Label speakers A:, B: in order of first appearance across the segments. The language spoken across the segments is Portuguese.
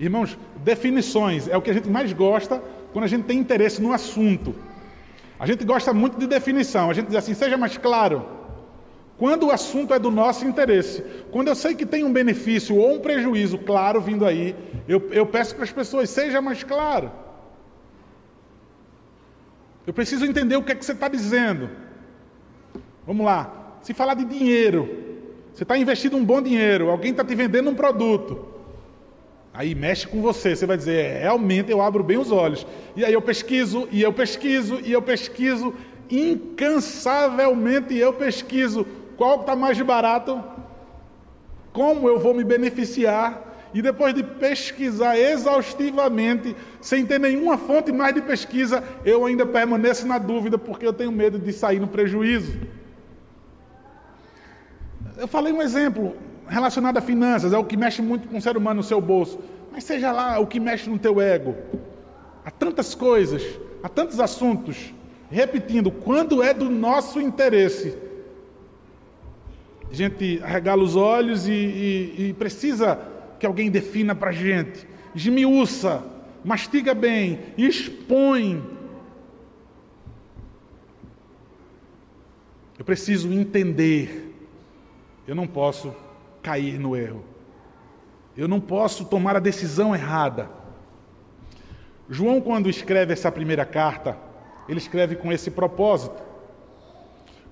A: Irmãos, definições é o que a gente mais gosta quando a gente tem interesse no assunto. A gente gosta muito de definição, a gente diz assim, seja mais claro. Quando o assunto é do nosso interesse, quando eu sei que tem um benefício ou um prejuízo claro vindo aí, eu, eu peço para as pessoas, seja mais claro. Eu preciso entender o que é que você está dizendo. Vamos lá. Se falar de dinheiro, você está investindo um bom dinheiro, alguém está te vendendo um produto. Aí mexe com você, você vai dizer, é, realmente eu abro bem os olhos. E aí eu pesquiso, e eu pesquiso, e eu pesquiso, incansavelmente eu pesquiso qual está mais barato, como eu vou me beneficiar, e depois de pesquisar exaustivamente, sem ter nenhuma fonte mais de pesquisa, eu ainda permaneço na dúvida porque eu tenho medo de sair no prejuízo. Eu falei um exemplo relacionado a finanças, é o que mexe muito com o ser humano no seu bolso, mas seja lá o que mexe no teu ego. Há tantas coisas, há tantos assuntos. Repetindo, quando é do nosso interesse, a gente regala os olhos e, e, e precisa que alguém defina para a gente. Esmiuça, mastiga bem, expõe. Eu preciso entender. Eu não posso cair no erro. Eu não posso tomar a decisão errada. João, quando escreve essa primeira carta, ele escreve com esse propósito.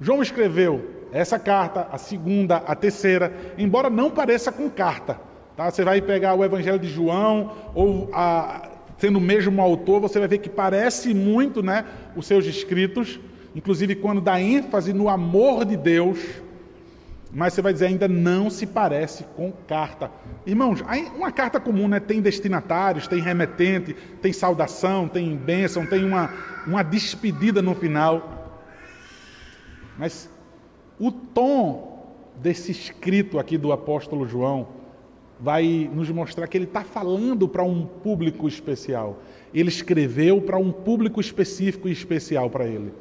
A: João escreveu essa carta, a segunda, a terceira, embora não pareça com carta. Tá? Você vai pegar o Evangelho de João, ou a, sendo o mesmo autor, você vai ver que parece muito né, os seus escritos, inclusive quando dá ênfase no amor de Deus, mas você vai dizer ainda não se parece com carta. Irmãos, uma carta comum né, tem destinatários, tem remetente, tem saudação, tem bênção, tem uma, uma despedida no final. Mas o tom desse escrito aqui do apóstolo João vai nos mostrar que ele está falando para um público especial. Ele escreveu para um público específico e especial para ele.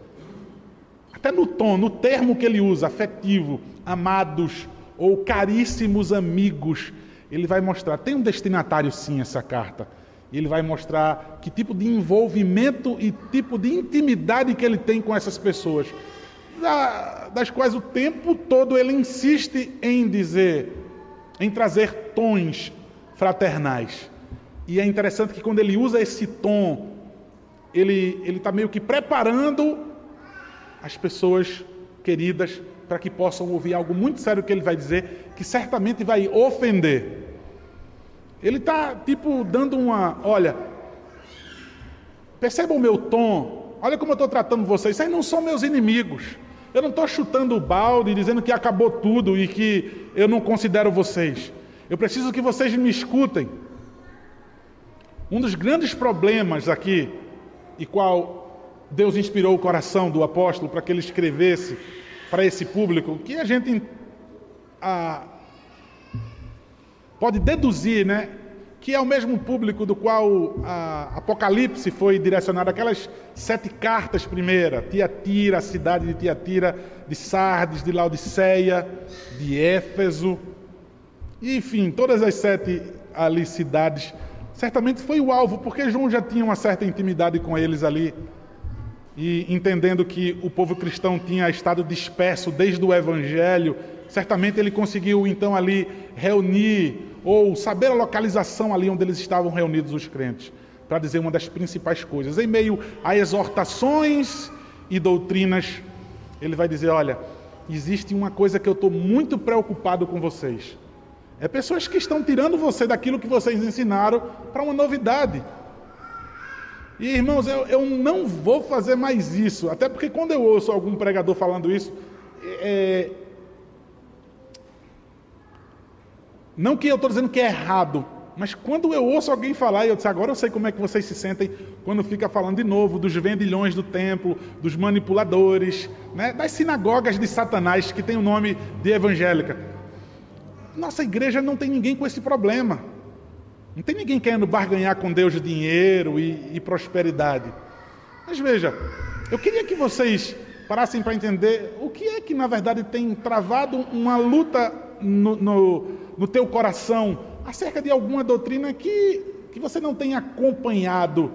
A: Até no tom, no termo que ele usa, afetivo, amados ou caríssimos amigos, ele vai mostrar. Tem um destinatário, sim, essa carta. Ele vai mostrar que tipo de envolvimento e tipo de intimidade que ele tem com essas pessoas das quais o tempo todo ele insiste em dizer, em trazer tons fraternais. E é interessante que quando ele usa esse tom, ele está meio que preparando as pessoas queridas para que possam ouvir algo muito sério que ele vai dizer, que certamente vai ofender. Ele está, tipo, dando uma. Olha, perceba o meu tom, olha como eu estou tratando vocês, vocês não são meus inimigos. Eu não estou chutando o balde dizendo que acabou tudo e que eu não considero vocês. Eu preciso que vocês me escutem. Um dos grandes problemas aqui, e qual Deus inspirou o coração do apóstolo para que ele escrevesse para esse público, que a gente a, pode deduzir, né? que é o mesmo público do qual a Apocalipse foi direcionado, aquelas sete cartas primeira, Tiatira, a cidade de Tiatira, de Sardes, de Laodiceia, de Éfeso, enfim, todas as sete ali cidades, certamente foi o alvo, porque João já tinha uma certa intimidade com eles ali, e entendendo que o povo cristão tinha estado disperso desde o Evangelho, certamente ele conseguiu então ali reunir ou saber a localização ali onde eles estavam reunidos os crentes, para dizer uma das principais coisas. Em meio a exortações e doutrinas, ele vai dizer: olha, existe uma coisa que eu estou muito preocupado com vocês. É pessoas que estão tirando você daquilo que vocês ensinaram para uma novidade. E irmãos, eu, eu, não vou fazer mais isso, até porque quando eu ouço algum pregador falando isso, é, Não que eu estou dizendo que é errado, mas quando eu ouço alguém falar, e eu disse, agora eu sei como é que vocês se sentem quando fica falando de novo dos vendilhões do templo, dos manipuladores, né, das sinagogas de Satanás, que tem o nome de evangélica. Nossa igreja não tem ninguém com esse problema. Não tem ninguém querendo barganhar com Deus de dinheiro e, e prosperidade. Mas veja, eu queria que vocês parassem para entender o que é que, na verdade, tem travado uma luta no, no no teu coração acerca de alguma doutrina que que você não tem acompanhado.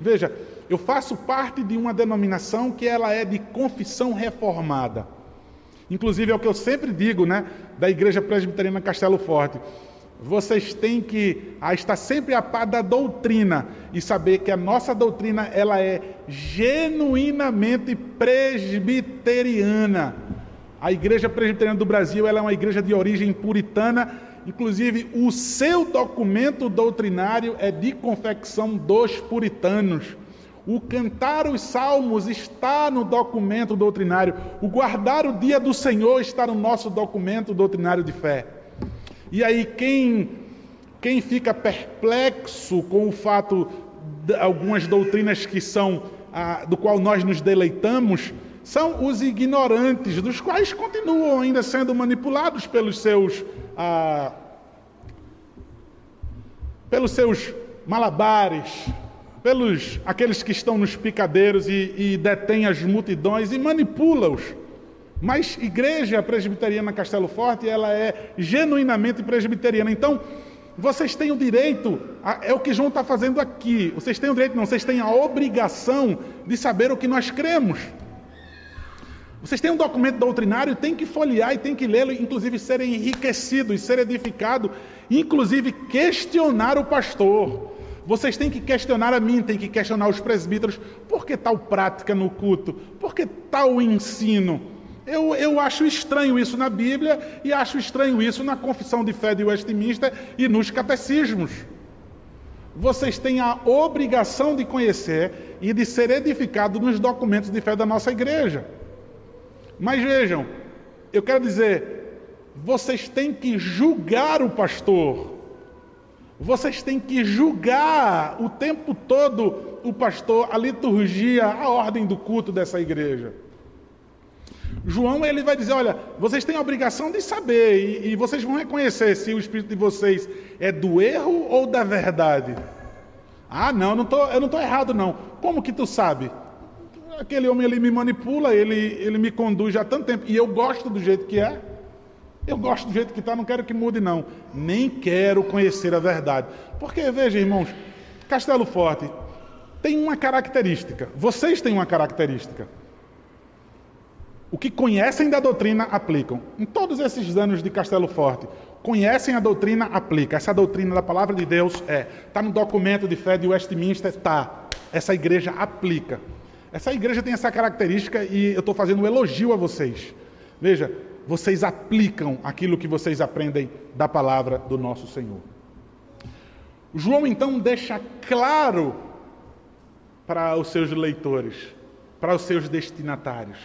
A: Veja, eu faço parte de uma denominação que ela é de confissão reformada. Inclusive é o que eu sempre digo, né, da Igreja Presbiteriana Castelo Forte. Vocês têm que estar sempre a par da doutrina e saber que a nossa doutrina ela é genuinamente presbiteriana. A Igreja Presbiteriana do Brasil ela é uma igreja de origem puritana, inclusive o seu documento doutrinário é de confecção dos puritanos. O cantar os salmos está no documento doutrinário. O guardar o dia do Senhor está no nosso documento doutrinário de fé. E aí, quem, quem fica perplexo com o fato de algumas doutrinas que são, ah, do qual nós nos deleitamos, são os ignorantes, dos quais continuam ainda sendo manipulados pelos seus, ah, pelos seus malabares, pelos aqueles que estão nos picadeiros e, e detêm as multidões e manipula-os. Mas igreja presbiteriana Castelo Forte, ela é genuinamente presbiteriana. Então, vocês têm o direito, é o que João está fazendo aqui. Vocês têm o direito, não, vocês têm a obrigação de saber o que nós cremos. Vocês têm um documento doutrinário, tem que folhear e tem que lê-lo, inclusive ser enriquecido e ser edificado, inclusive questionar o pastor. Vocês têm que questionar a mim, têm que questionar os presbíteros. Por que tal prática no culto? Por que tal ensino? Eu, eu acho estranho isso na Bíblia e acho estranho isso na Confissão de Fé de Westminster e nos catecismos. Vocês têm a obrigação de conhecer e de ser edificado nos documentos de fé da nossa igreja. Mas vejam, eu quero dizer, vocês têm que julgar o pastor. Vocês têm que julgar o tempo todo o pastor, a liturgia, a ordem do culto dessa igreja. João ele vai dizer: olha, vocês têm a obrigação de saber e, e vocês vão reconhecer se o espírito de vocês é do erro ou da verdade. Ah, não, não tô, eu não estou errado, não. Como que tu sabe? Aquele homem ele me manipula, ele, ele me conduz há tanto tempo e eu gosto do jeito que é. Eu gosto do jeito que está, não quero que mude, não. Nem quero conhecer a verdade. Porque, veja, irmãos, Castelo Forte tem uma característica. Vocês têm uma característica. O que conhecem da doutrina aplicam. Em todos esses anos de Castelo Forte, conhecem a doutrina, aplica. Essa doutrina da palavra de Deus é. Está no documento de fé de Westminster, está. Essa igreja aplica. Essa igreja tem essa característica e eu estou fazendo um elogio a vocês. Veja, vocês aplicam aquilo que vocês aprendem da palavra do nosso Senhor. João então deixa claro para os seus leitores, para os seus destinatários.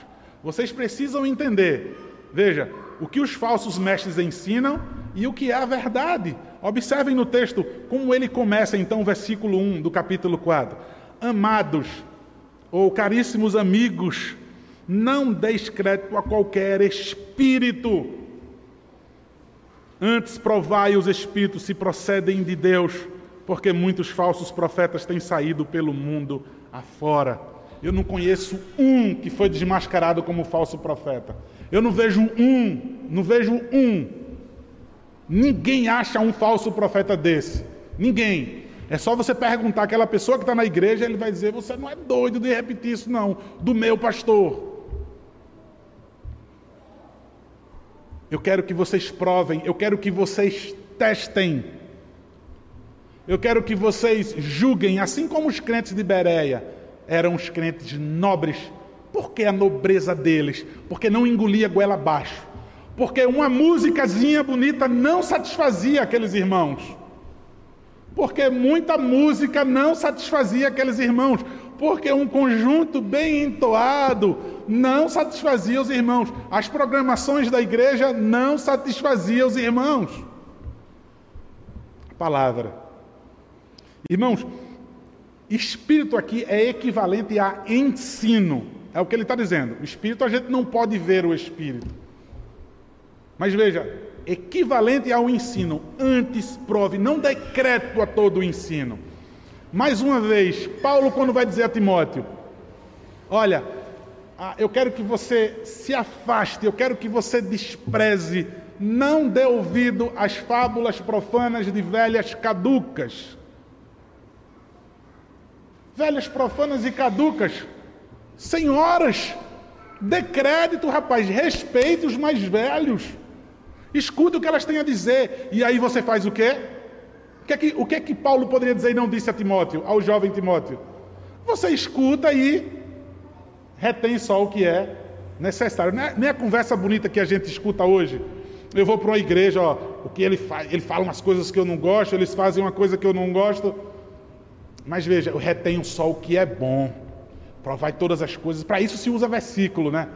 A: Vocês precisam entender, veja, o que os falsos mestres ensinam e o que é a verdade. Observem no texto como ele começa, então, o versículo 1 do capítulo 4. Amados, ou caríssimos amigos, não deis crédito a qualquer espírito. Antes provai os espíritos se procedem de Deus, porque muitos falsos profetas têm saído pelo mundo afora. Eu não conheço um que foi desmascarado como falso profeta. Eu não vejo um, não vejo um. Ninguém acha um falso profeta desse. Ninguém. É só você perguntar àquela pessoa que está na igreja, ele vai dizer: Você não é doido de repetir isso, não, do meu pastor. Eu quero que vocês provem, eu quero que vocês testem. Eu quero que vocês julguem, assim como os crentes de Bereia eram os crentes nobres. Por que a nobreza deles? Porque não engolia goela abaixo. Porque uma músicazinha bonita não satisfazia aqueles irmãos. Porque muita música não satisfazia aqueles irmãos. Porque um conjunto bem entoado não satisfazia os irmãos. As programações da igreja não satisfaziam os irmãos. Palavra. Irmãos, espírito aqui é equivalente a ensino. É o que ele está dizendo. O espírito, a gente não pode ver o espírito. Mas veja, equivalente ao ensino. Antes prove, não decreto a todo o ensino. Mais uma vez, Paulo, quando vai dizer a Timóteo: Olha, ah, eu quero que você se afaste, eu quero que você despreze, não dê ouvido às fábulas profanas de velhas caducas. Velhas, profanas e caducas. Senhoras, dê crédito, rapaz, respeite os mais velhos. Escute o que elas têm a dizer. E aí você faz o quê? O que é que, o que, é que Paulo poderia dizer e não disse a Timóteo, ao jovem Timóteo? Você escuta e retém só o que é necessário. Não é, nem a conversa bonita que a gente escuta hoje. Eu vou para uma igreja, ó, o que ele faz, ele fala umas coisas que eu não gosto, eles fazem uma coisa que eu não gosto. Mas veja, eu retenho só o que é bom. Provai todas as coisas. Para isso se usa versículo, né?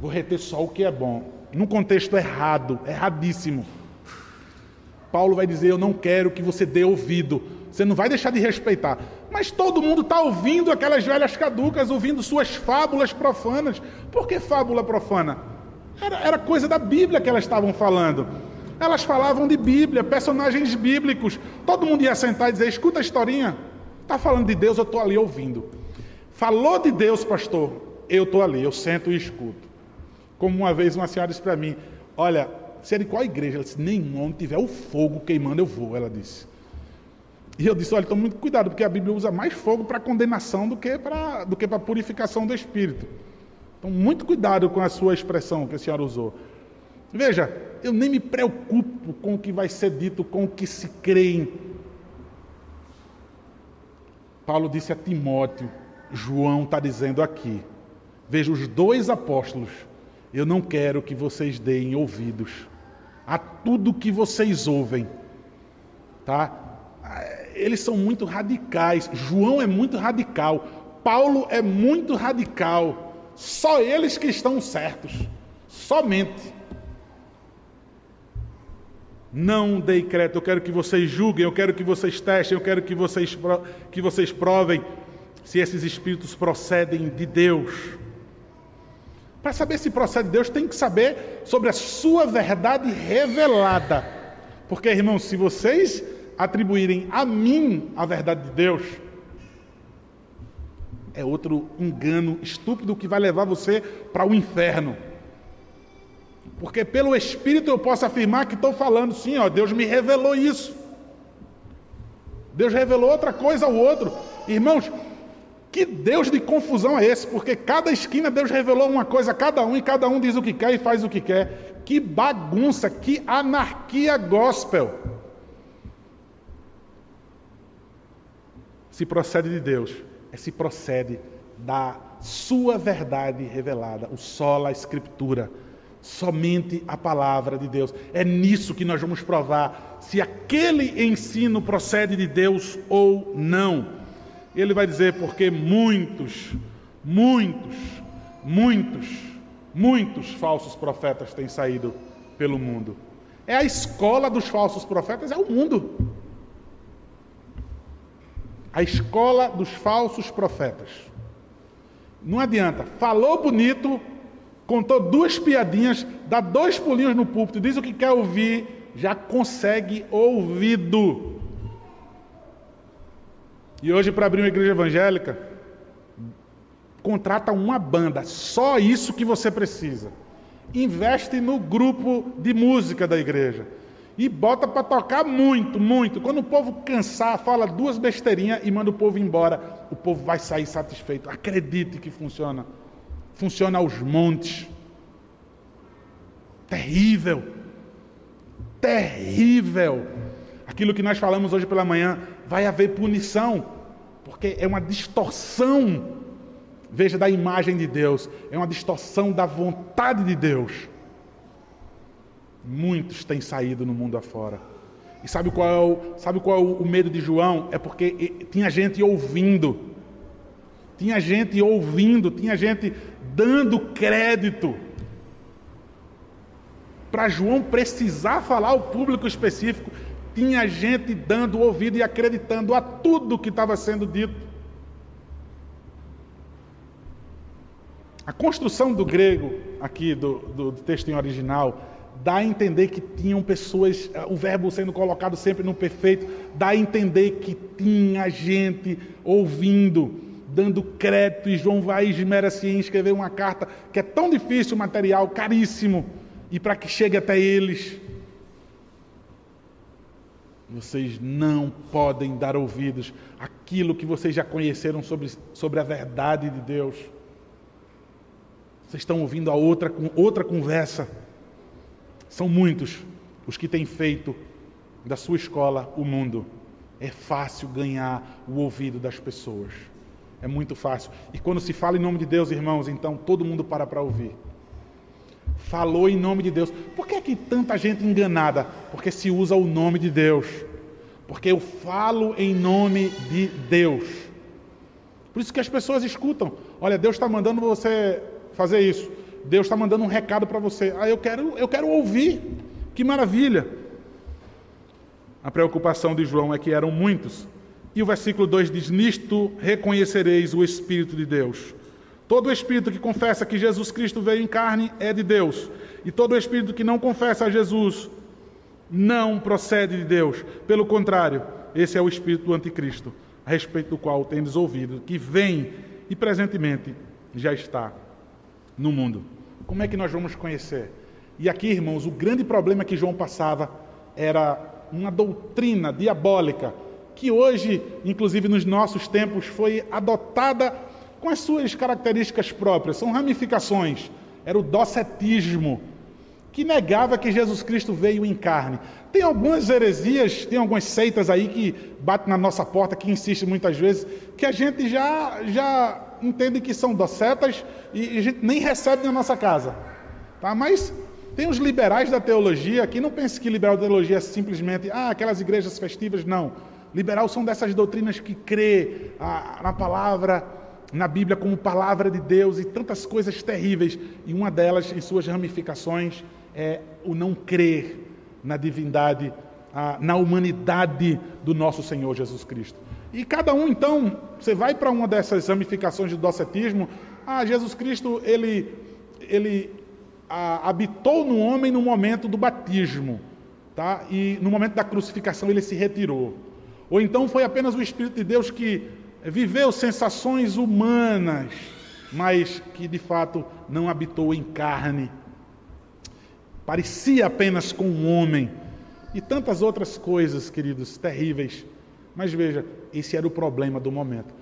A: Vou reter só o que é bom. Num contexto errado, erradíssimo. Paulo vai dizer: Eu não quero que você dê ouvido. Você não vai deixar de respeitar. Mas todo mundo está ouvindo aquelas velhas caducas, ouvindo suas fábulas profanas. Por que fábula profana? Era, era coisa da Bíblia que elas estavam falando. Elas falavam de Bíblia, personagens bíblicos. Todo mundo ia sentar e dizer: Escuta a historinha. Está falando de Deus, eu estou ali ouvindo. Falou de Deus, pastor, eu estou ali, eu sento e escuto. Como uma vez uma senhora disse para mim: Olha, você é de qual igreja? Ela disse: Nenhum, onde tiver o fogo queimando, eu vou. Ela disse. E eu disse: Olha, tome muito cuidado, porque a Bíblia usa mais fogo para condenação do que para do que para purificação do espírito. Então, muito cuidado com a sua expressão que a senhora usou. Veja, eu nem me preocupo com o que vai ser dito, com o que se creem. Paulo disse a Timóteo, João está dizendo aqui. Veja, os dois apóstolos eu não quero que vocês deem ouvidos a tudo que vocês ouvem, tá? Eles são muito radicais. João é muito radical. Paulo é muito radical. Só eles que estão certos. Somente. Não dei crédito. Eu quero que vocês julguem. Eu quero que vocês testem. Eu quero que vocês, que vocês provem se esses espíritos procedem de Deus. Para saber se procede de Deus, tem que saber sobre a sua verdade revelada. Porque, irmãos, se vocês atribuírem a mim a verdade de Deus, é outro engano estúpido que vai levar você para o inferno. Porque pelo Espírito eu posso afirmar que estou falando, sim, ó, Deus me revelou isso. Deus revelou outra coisa ao outro. Irmãos, que Deus de confusão é esse? Porque cada esquina Deus revelou uma coisa a cada um e cada um diz o que quer e faz o que quer. Que bagunça, que anarquia gospel. Se procede de Deus, é se procede da sua verdade revelada, o sola escritura, somente a palavra de Deus. É nisso que nós vamos provar se aquele ensino procede de Deus ou não. Ele vai dizer: porque muitos, muitos, muitos, muitos falsos profetas têm saído pelo mundo. É a escola dos falsos profetas, é o mundo. A escola dos falsos profetas. Não adianta, falou bonito, contou duas piadinhas, dá dois pulinhos no púlpito, diz o que quer ouvir, já consegue ouvido. E hoje, para abrir uma igreja evangélica, contrata uma banda, só isso que você precisa. Investe no grupo de música da igreja. E bota para tocar muito, muito. Quando o povo cansar, fala duas besteirinhas e manda o povo embora. O povo vai sair satisfeito. Acredite que funciona. Funciona aos montes. Terrível. Terrível. Aquilo que nós falamos hoje pela manhã vai haver punição, porque é uma distorção, veja, da imagem de Deus, é uma distorção da vontade de Deus. Muitos têm saído no mundo afora. E sabe qual é o, sabe qual é o medo de João? É porque tinha gente ouvindo, tinha gente ouvindo, tinha gente dando crédito. Para João precisar falar ao público específico, tinha gente dando ouvido e acreditando a tudo que estava sendo dito. A construção do grego, aqui do, do, do texto em original, dá a entender que tinham pessoas, o verbo sendo colocado sempre no perfeito, dá a entender que tinha gente ouvindo, dando crédito, e João vai esmera-se em escrever uma carta que é tão difícil, material caríssimo, e para que chegue até eles, vocês não podem dar ouvidos aquilo que vocês já conheceram sobre, sobre a verdade de Deus. Vocês estão ouvindo a outra, outra conversa. São muitos os que têm feito da sua escola o mundo. É fácil ganhar o ouvido das pessoas. É muito fácil. E quando se fala em nome de Deus, irmãos, então todo mundo para para ouvir. Falou em nome de Deus. Por que é que tanta gente enganada? Porque se usa o nome de Deus. Porque eu falo em nome de Deus. Por isso que as pessoas escutam. Olha, Deus está mandando você fazer isso. Deus está mandando um recado para você. Ah, eu quero, eu quero ouvir. Que maravilha. A preocupação de João é que eram muitos. E o versículo 2 diz: Nisto reconhecereis o Espírito de Deus. Todo espírito que confessa que Jesus Cristo veio em carne é de Deus. E todo espírito que não confessa a Jesus não procede de Deus. Pelo contrário, esse é o espírito do anticristo, a respeito do qual tendes ouvido, que vem e presentemente já está no mundo. Como é que nós vamos conhecer? E aqui, irmãos, o grande problema que João passava era uma doutrina diabólica que hoje, inclusive nos nossos tempos, foi adotada com as suas características próprias, são ramificações. Era o docetismo, que negava que Jesus Cristo veio em carne. Tem algumas heresias, tem algumas seitas aí que batem na nossa porta, que insistem muitas vezes, que a gente já, já entende que são docetas e a gente nem recebe na nossa casa. Tá? Mas tem os liberais da teologia, que não pense que liberal da teologia é simplesmente ah, aquelas igrejas festivas, não. Liberal são dessas doutrinas que crê ah, na palavra na Bíblia como palavra de Deus e tantas coisas terríveis, e uma delas, em suas ramificações, é o não crer na divindade, na humanidade do nosso Senhor Jesus Cristo. E cada um, então, você vai para uma dessas ramificações do docetismo, ah, Jesus Cristo, ele, ele ah, habitou no homem no momento do batismo, tá? e no momento da crucificação ele se retirou. Ou então foi apenas o Espírito de Deus que viveu sensações humanas, mas que de fato não habitou em carne. Parecia apenas com um homem. E tantas outras coisas, queridos, terríveis. Mas veja, esse era o problema do momento.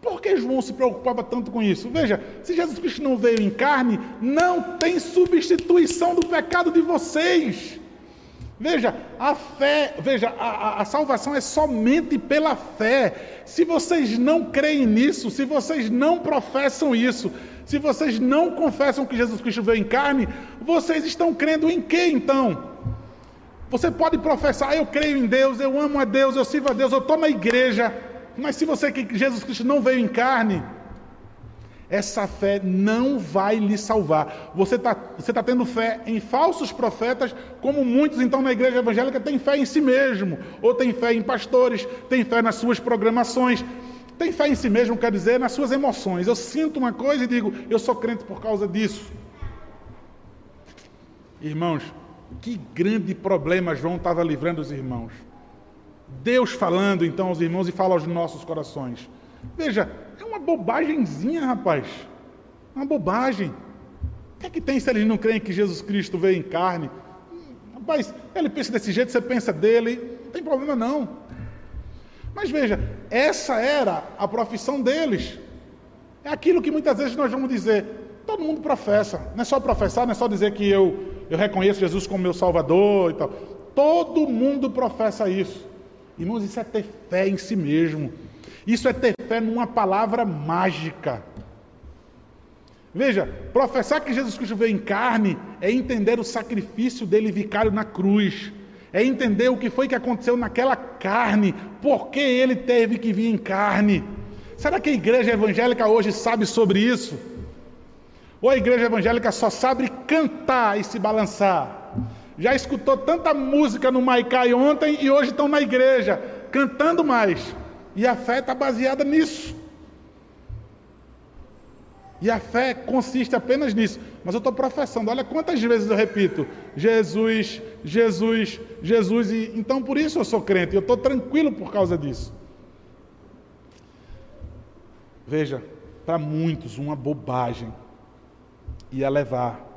A: Por que João se preocupava tanto com isso? Veja, se Jesus Cristo não veio em carne, não tem substituição do pecado de vocês. Veja, a fé, veja, a, a, salvação é somente pela fé. Se vocês não creem nisso, se vocês não professam isso, se vocês não confessam que Jesus Cristo veio em carne, vocês estão crendo em quê então? Você pode professar, eu creio em Deus, eu amo a Deus, eu sirvo a Deus, eu estou na igreja, mas se você que Jesus Cristo não veio em carne, essa fé não vai lhe salvar. Você está você tá tendo fé em falsos profetas, como muitos então na igreja evangélica têm fé em si mesmo, ou têm fé em pastores, têm fé nas suas programações. Tem fé em si mesmo, quer dizer, nas suas emoções. Eu sinto uma coisa e digo, eu sou crente por causa disso. Irmãos, que grande problema João estava livrando os irmãos. Deus falando então aos irmãos e fala aos nossos corações. Veja, é uma bobagemzinha, rapaz. Uma bobagem. O que é que tem se eles não creem que Jesus Cristo veio em carne? Rapaz, ele pensa desse jeito, você pensa dele, não tem problema não. Mas veja, essa era a profissão deles. É aquilo que muitas vezes nós vamos dizer. Todo mundo professa. Não é só professar, não é só dizer que eu, eu reconheço Jesus como meu Salvador e tal. Todo mundo professa isso. Irmãos, isso é ter fé em si mesmo. Isso é ter fé numa palavra mágica. Veja, professar que Jesus Cristo veio em carne é entender o sacrifício dele vicário na cruz. É entender o que foi que aconteceu naquela carne, por que ele teve que vir em carne. Será que a igreja evangélica hoje sabe sobre isso? Ou a igreja evangélica só sabe cantar e se balançar? Já escutou tanta música no Maicai ontem e hoje estão na igreja, cantando mais. E a fé está baseada nisso. E a fé consiste apenas nisso. Mas eu estou professando. Olha quantas vezes eu repito: Jesus, Jesus, Jesus. E então por isso eu sou crente. Eu estou tranquilo por causa disso. Veja, para muitos, uma bobagem ia levar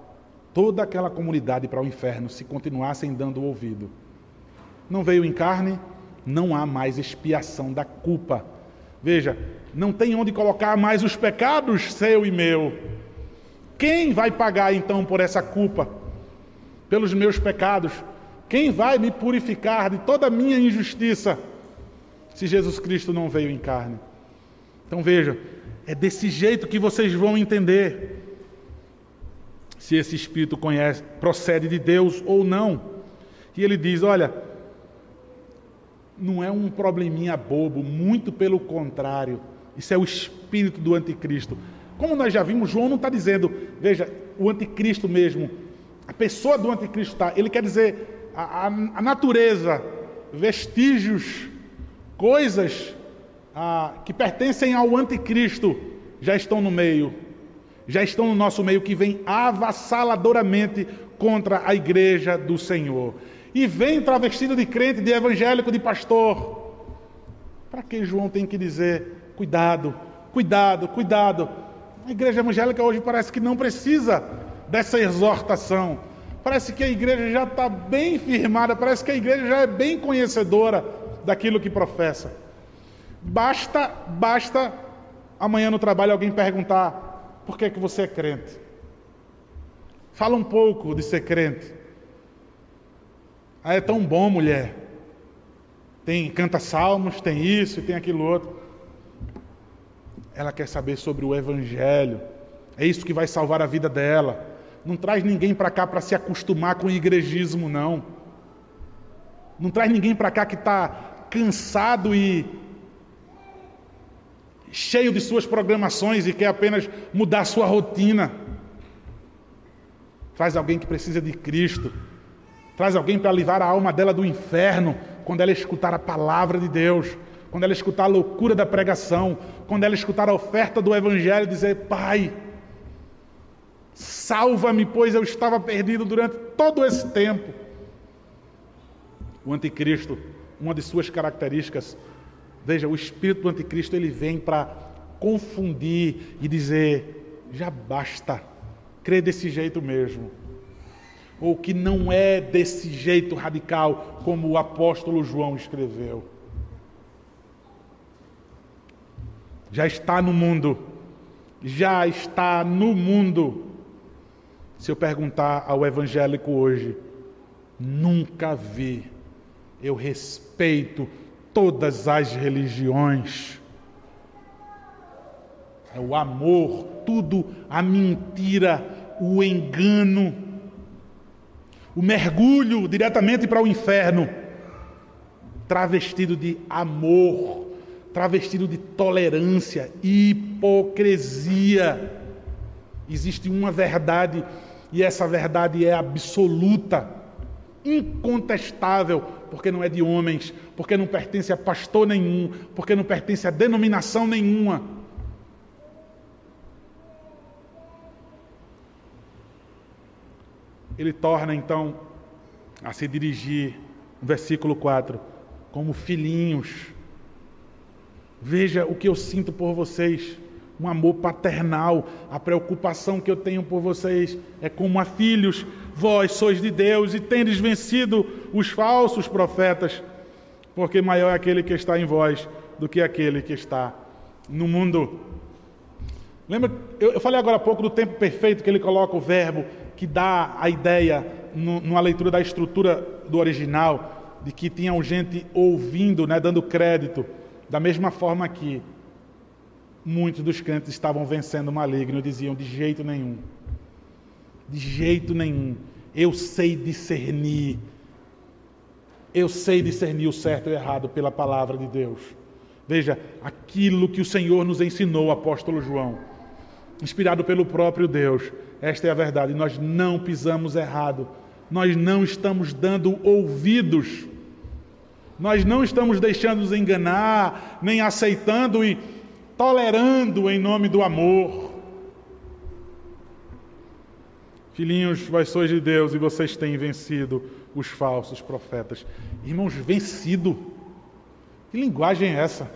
A: toda aquela comunidade para o inferno se continuassem dando ouvido. Não veio em carne, não há mais expiação da culpa. Veja, não tem onde colocar mais os pecados seu e meu. Quem vai pagar então por essa culpa? Pelos meus pecados? Quem vai me purificar de toda a minha injustiça? Se Jesus Cristo não veio em carne. Então veja, é desse jeito que vocês vão entender se esse espírito conhece, procede de Deus ou não. E ele diz: olha, não é um probleminha bobo, muito pelo contrário. Isso é o espírito do anticristo. Como nós já vimos, João não está dizendo, veja, o anticristo mesmo, a pessoa do anticristo está, ele quer dizer a, a, a natureza, vestígios, coisas a, que pertencem ao anticristo já estão no meio, já estão no nosso meio, que vem avassaladoramente contra a igreja do Senhor. E vem travestido de crente, de evangélico, de pastor. Para que João tem que dizer: cuidado, cuidado, cuidado? A igreja evangélica hoje parece que não precisa dessa exortação. Parece que a igreja já está bem firmada, parece que a igreja já é bem conhecedora daquilo que professa. Basta, basta amanhã no trabalho alguém perguntar por que, é que você é crente. Fala um pouco de ser crente. Ah, é tão bom, mulher. Tem canta salmos, tem isso, tem aquilo outro. Ela quer saber sobre o evangelho. É isso que vai salvar a vida dela. Não traz ninguém para cá para se acostumar com o igrejismo, não. Não traz ninguém para cá que está cansado e cheio de suas programações e quer apenas mudar sua rotina. Traz alguém que precisa de Cristo. Traz alguém para livrar a alma dela do inferno quando ela escutar a palavra de Deus, quando ela escutar a loucura da pregação, quando ela escutar a oferta do Evangelho e dizer: Pai, salva-me, pois eu estava perdido durante todo esse tempo. O anticristo, uma de suas características, veja, o espírito do anticristo ele vem para confundir e dizer: já basta, crê desse jeito mesmo ou que não é desse jeito radical como o apóstolo João escreveu. Já está no mundo, já está no mundo. Se eu perguntar ao evangélico hoje, nunca vi, eu respeito todas as religiões. É o amor, tudo a mentira, o engano o mergulho diretamente para o inferno, travestido de amor, travestido de tolerância, hipocrisia. Existe uma verdade e essa verdade é absoluta, incontestável, porque não é de homens, porque não pertence a pastor nenhum, porque não pertence a denominação nenhuma. Ele torna então a se dirigir, no versículo 4, como filhinhos. Veja o que eu sinto por vocês, um amor paternal, a preocupação que eu tenho por vocês é como a filhos. Vós sois de Deus e tendes vencido os falsos profetas, porque maior é aquele que está em vós do que aquele que está no mundo. Lembra, eu falei agora há pouco do tempo perfeito que ele coloca o verbo que dá a ideia, numa leitura da estrutura do original, de que tinha gente ouvindo, né, dando crédito, da mesma forma que muitos dos crentes estavam vencendo o maligno, diziam de jeito nenhum. De jeito nenhum. Eu sei discernir. Eu sei discernir o certo e o errado pela palavra de Deus. Veja, aquilo que o Senhor nos ensinou, apóstolo João, inspirado pelo próprio Deus, esta é a verdade. Nós não pisamos errado. Nós não estamos dando ouvidos. Nós não estamos deixando nos enganar, nem aceitando e tolerando em nome do amor. Filhinhos, vós sois de Deus e vocês têm vencido os falsos profetas. Irmãos, vencido. Que linguagem é essa?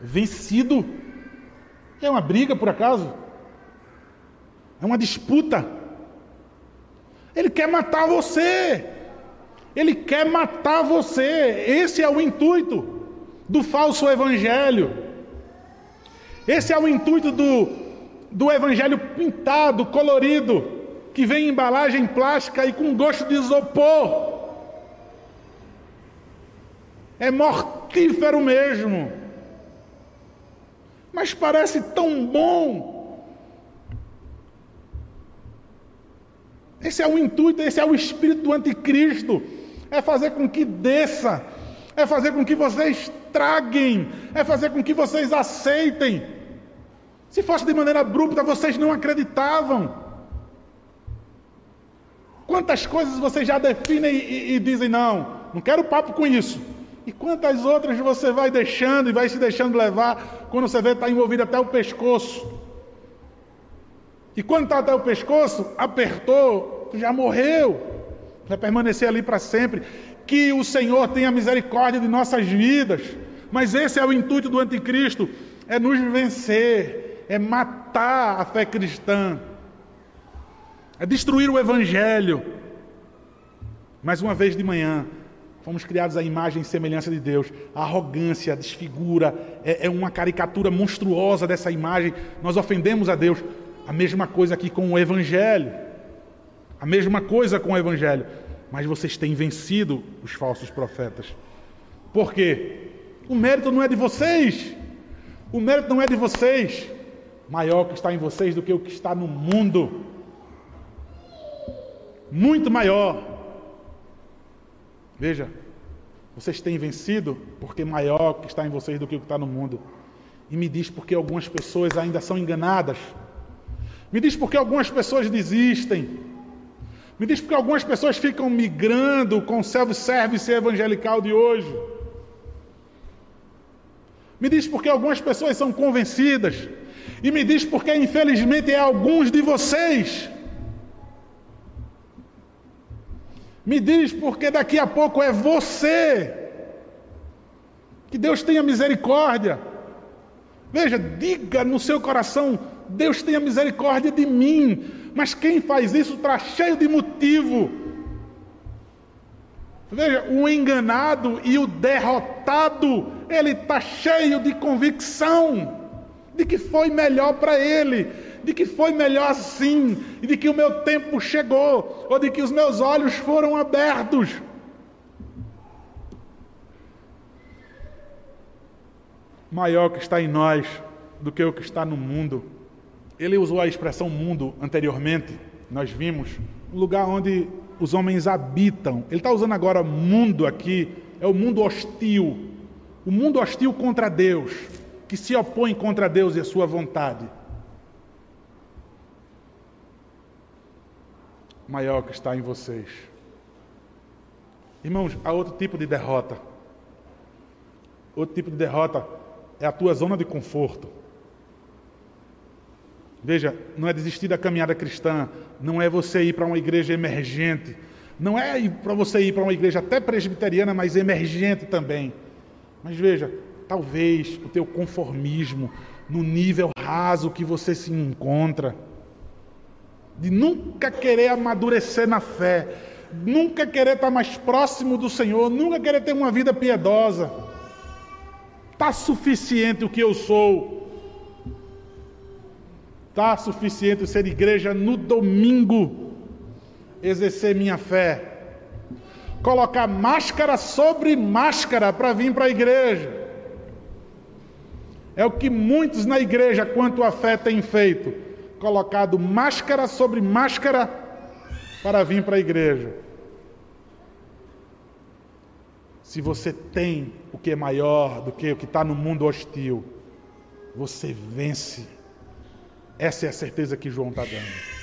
A: Vencido. É uma briga por acaso? É uma disputa. Ele quer matar você. Ele quer matar você. Esse é o intuito do falso evangelho. Esse é o intuito do, do evangelho pintado, colorido, que vem em embalagem plástica e com gosto de isopor. É mortífero mesmo. Mas parece tão bom. Esse é o intuito, esse é o espírito do anticristo. É fazer com que desça, é fazer com que vocês traguem, é fazer com que vocês aceitem. Se fosse de maneira abrupta, vocês não acreditavam. Quantas coisas vocês já definem e, e, dizem, não, não quero papo com isso. E quantas outras você vai deixando e vai se deixando levar, quando você vê está envolvido até o pescoço. E quando está até o pescoço, apertou, já morreu. Vai permanecer ali para sempre. Que o Senhor tenha misericórdia de nossas vidas. Mas esse é o intuito do anticristo: é nos vencer, é matar a fé cristã, é destruir o evangelho. Mais uma vez de manhã, Fomos criados à imagem e semelhança de Deus. A arrogância, desfigura, é, é, uma caricatura monstruosa dessa imagem. Nós ofendemos a Deus. A mesma coisa aqui com o Evangelho. A mesma coisa com o Evangelho. Mas vocês têm vencido os falsos profetas. Por quê? O mérito não é de vocês. O mérito não é de vocês. Maior que está em vocês do que o que está no mundo. Muito maior. Veja, vocês têm vencido porque maior que está em vocês do que o que está no mundo. E me diz porque algumas pessoas ainda são enganadas. Me diz porque algumas pessoas desistem. Me diz porque algumas pessoas ficam migrando com o self-service evangelical de hoje. Me diz porque algumas pessoas são convencidas. E me diz porque, infelizmente, é alguns de vocês Me diz, porque daqui a pouco é você. Que Deus tenha misericórdia. Veja, diga no seu coração: Deus tenha misericórdia de mim. Mas quem faz isso está cheio de motivo. Veja, o enganado e o derrotado, ele está cheio de convicção de que foi melhor para ele de que foi melhor assim, e de que o meu tempo chegou, ou de que os meus olhos foram abertos. Maior que está em nós do que o que está no mundo. Ele usou a expressão mundo anteriormente, nós vimos, um lugar onde os homens habitam. Ele está usando agora mundo aqui, é o mundo hostil. O mundo hostil contra Deus, que se opõe contra Deus e a sua vontade. maior que está em vocês. Irmãos, há outro tipo de derrota. Outro tipo de derrota é a tua zona de conforto. Veja, não é desistir da caminhada cristã, não é você ir para uma igreja emergente, não é para você ir para uma igreja até presbiteriana, mas emergente também. Mas veja, talvez o teu conformismo no nível raso que você se encontra, de nunca querer amadurecer na fé, nunca querer estar mais próximo do Senhor, nunca querer ter uma vida piedosa. Está suficiente o que eu sou. Está suficiente ser igreja no domingo, exercer minha fé, colocar máscara sobre máscara para vir para a igreja. É o que muitos na igreja, quanto a fé, têm feito colocado máscara sobre máscara para vir para a igreja. Se você tem o que é maior do que o que está no mundo hostil, você vence. Essa é a certeza que João está dando.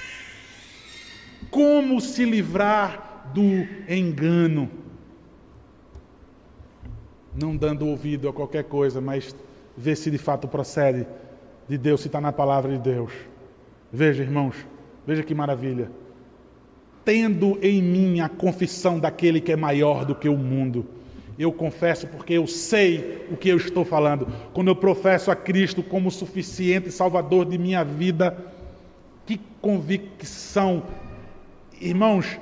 A: Como se livrar do engano? Não dando ouvido a qualquer coisa, mas ver se de fato procede de Deus, se está na palavra de Deus. Veja, irmãos, veja que maravilha. Tendo em mim a confissão daquele que é maior do que o mundo. Eu confesso porque eu sei o que eu estou falando. Quando eu professo a Cristo como suficiente Salvador de minha vida, que convicção, irmãos,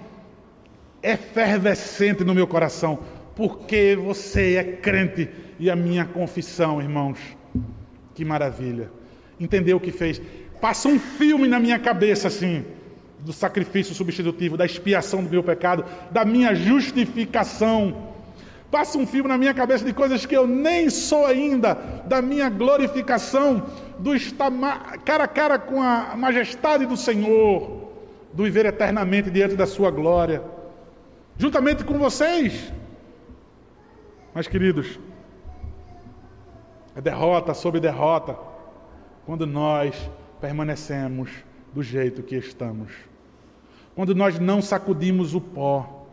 A: efervescente no meu coração, porque você é crente e a minha confissão, irmãos, que maravilha. entender o que fez. Passa um filme na minha cabeça assim, do sacrifício substitutivo, da expiação do meu pecado, da minha justificação. Passa um filme na minha cabeça de coisas que eu nem sou ainda, da minha glorificação, do estar cara a cara com a majestade do Senhor, do viver eternamente diante da Sua glória, juntamente com vocês. Mas, queridos, é derrota sobre derrota quando nós permanecemos do jeito que estamos. Quando nós não sacudimos o pó.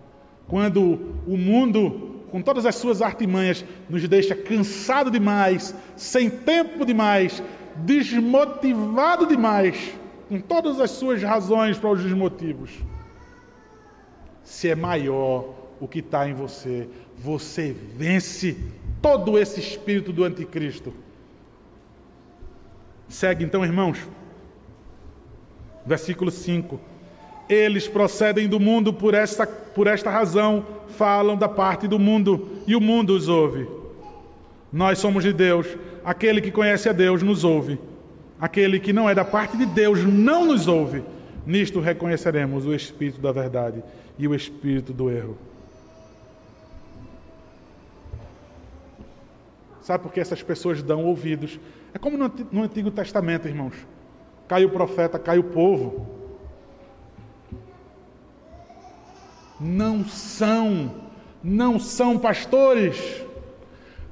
A: Quando o mundo, com todas as suas artimanhas, nos deixa cansado demais, sem tempo demais, desmotivado demais, com todas as suas razões para os desmotivos. Se é maior o que está em você, você vence todo esse espírito do anticristo. Segue então, irmãos. Versículo 5. Eles procedem do mundo por esta, por esta razão, falam da parte do mundo, e o mundo os ouve. Nós somos de Deus, aquele que conhece a Deus nos ouve. Aquele que não é da parte de Deus não nos ouve. Nisto reconheceremos o espírito da verdade e o espírito do erro. Sabe por que essas pessoas dão ouvidos? É como no Antigo Testamento, irmãos. Cai o profeta, cai o povo. Não são, não são pastores,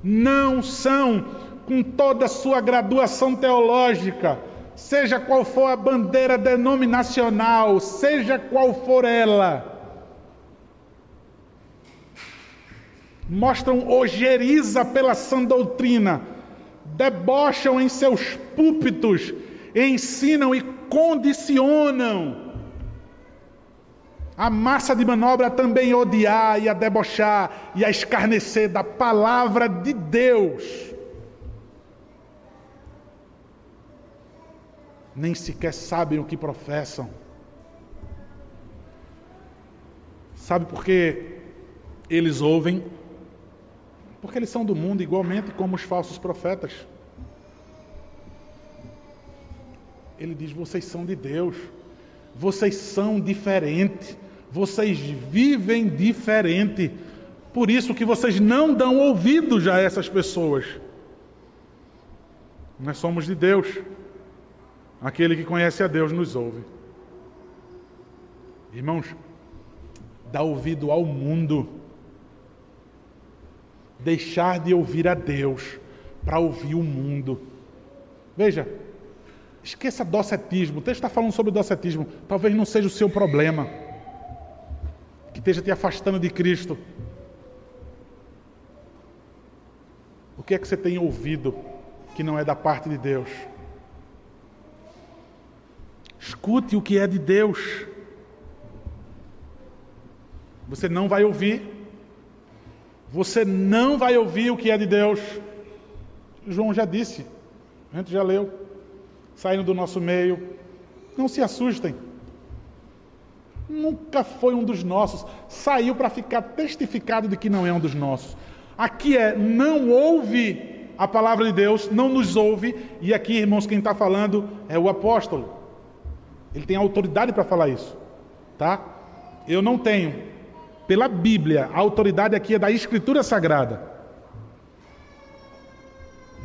A: não são com toda a sua graduação teológica, seja qual for a bandeira denominacional, seja qual for ela mostram ojeriza pela sã doutrina, debocham em seus púlpitos, ensinam e condicionam a massa de manobra também odiar e a debochar e a escarnecer da palavra de Deus. Nem sequer sabem o que professam. Sabe por que eles ouvem porque eles são do mundo igualmente como os falsos profetas. Ele diz: vocês são de Deus, vocês são diferentes, vocês vivem diferente. Por isso que vocês não dão ouvidos a essas pessoas. Nós somos de Deus. Aquele que conhece a Deus nos ouve. Irmãos, dá ouvido ao mundo deixar de ouvir a Deus para ouvir o mundo. Veja, esqueça docetismo. O texto está falando sobre docetismo. Talvez não seja o seu problema que esteja te afastando de Cristo. O que é que você tem ouvido que não é da parte de Deus? Escute o que é de Deus. Você não vai ouvir você não vai ouvir o que é de Deus. João já disse, a gente já leu, saindo do nosso meio. Não se assustem. Nunca foi um dos nossos. Saiu para ficar testificado de que não é um dos nossos. Aqui é não ouve a palavra de Deus, não nos ouve. E aqui, irmãos, quem está falando é o apóstolo. Ele tem autoridade para falar isso, tá? Eu não tenho pela Bíblia, a autoridade aqui é da Escritura Sagrada.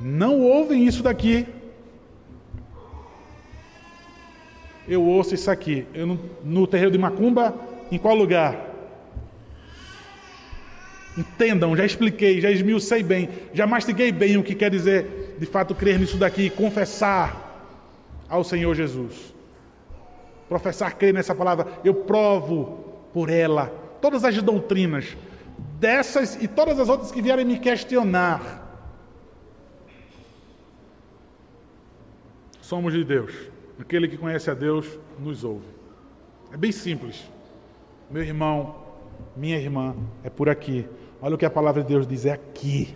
A: Não ouvem isso daqui. Eu ouço isso aqui. Eu no, no terreiro de Macumba, em qual lugar? Entendam, já expliquei, já esmiucei bem, já mastiguei bem o que quer dizer de fato crer nisso daqui, confessar ao Senhor Jesus. Professar crer nessa palavra, eu provo por ela todas as doutrinas, dessas e todas as outras que vierem me questionar. Somos de Deus. Aquele que conhece a Deus nos ouve. É bem simples. Meu irmão, minha irmã, é por aqui. Olha o que a palavra de Deus diz: é aqui.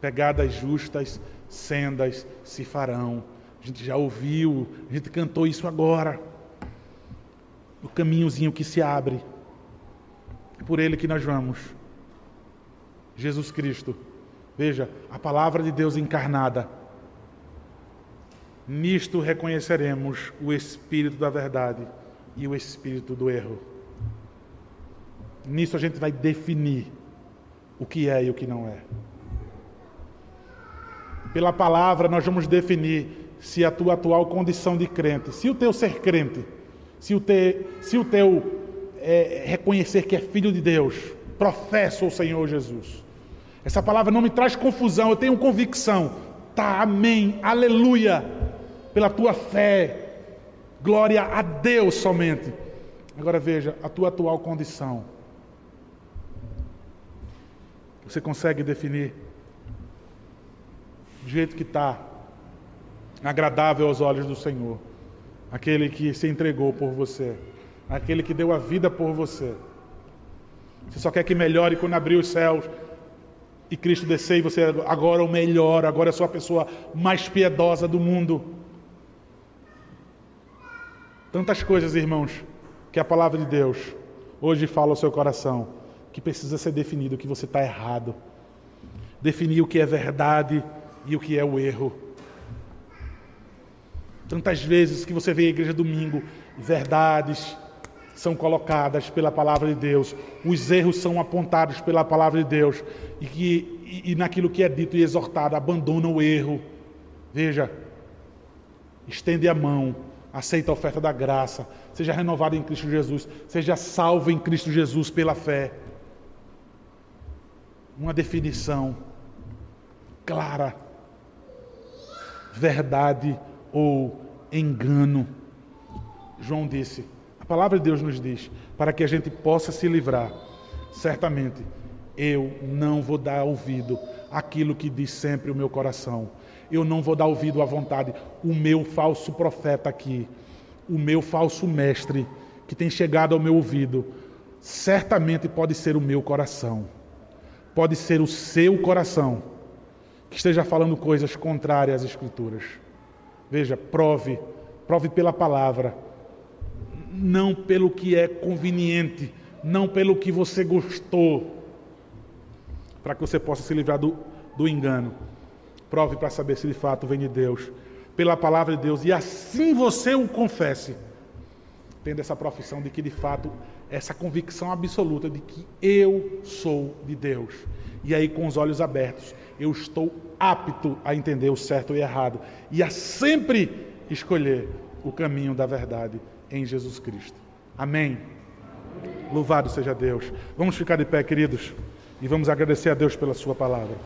A: Pegadas justas, sendas se farão. A gente já ouviu, a gente cantou isso agora o caminhozinho que se abre. É por ele que nós vamos. Jesus Cristo. Veja, a palavra de Deus encarnada. Nisto reconheceremos o espírito da verdade e o espírito do erro. Nisso a gente vai definir o que é e o que não é. Pela palavra, nós vamos definir se a tua atual condição de crente, se o teu ser crente, se o, te, se o teu é, reconhecer que é filho de Deus, professa o Senhor Jesus. Essa palavra não me traz confusão, eu tenho convicção. Tá, amém, aleluia, pela tua fé. Glória a Deus somente. Agora veja a tua atual condição. Você consegue definir do jeito que está, agradável aos olhos do Senhor, aquele que se entregou por você, aquele que deu a vida por você. Você só quer que melhore quando abrir os céus e Cristo descer e você agora o melhor, agora é sua pessoa mais piedosa do mundo. Tantas coisas, irmãos, que a palavra de Deus hoje fala ao seu coração, que precisa ser definido que você está errado. Definir o que é verdade e o que é o erro. Tantas vezes que você vê a igreja domingo, verdades são colocadas pela palavra de Deus, os erros são apontados pela palavra de Deus, e, que, e, e naquilo que é dito e exortado, abandona o erro. Veja, estende a mão, aceita a oferta da graça, seja renovado em Cristo Jesus, seja salvo em Cristo Jesus pela fé. Uma definição clara verdade ou engano. João disse, a palavra de Deus nos diz, para que a gente possa se livrar, certamente eu não vou dar ouvido àquilo que diz sempre o meu coração. Eu não vou dar ouvido à vontade, o meu falso profeta aqui, o meu falso mestre que tem chegado ao meu ouvido, certamente pode ser o meu coração, pode ser o seu coração que esteja falando coisas contrárias às Escrituras. Veja, prove, prove pela palavra, não pelo que é conveniente, não pelo que você gostou, para que você possa se livrar do, do engano. Prove para saber se de fato vem de Deus, pela palavra de Deus, e assim você o confesse, tendo essa profissão de que de fato, essa convicção absoluta de que eu sou de Deus. E aí, com os olhos abertos, eu estou apto a entender o certo e o errado e a sempre escolher o caminho da verdade em Jesus Cristo. Amém. Louvado seja Deus. Vamos ficar de pé, queridos, e vamos agradecer a Deus pela Sua palavra.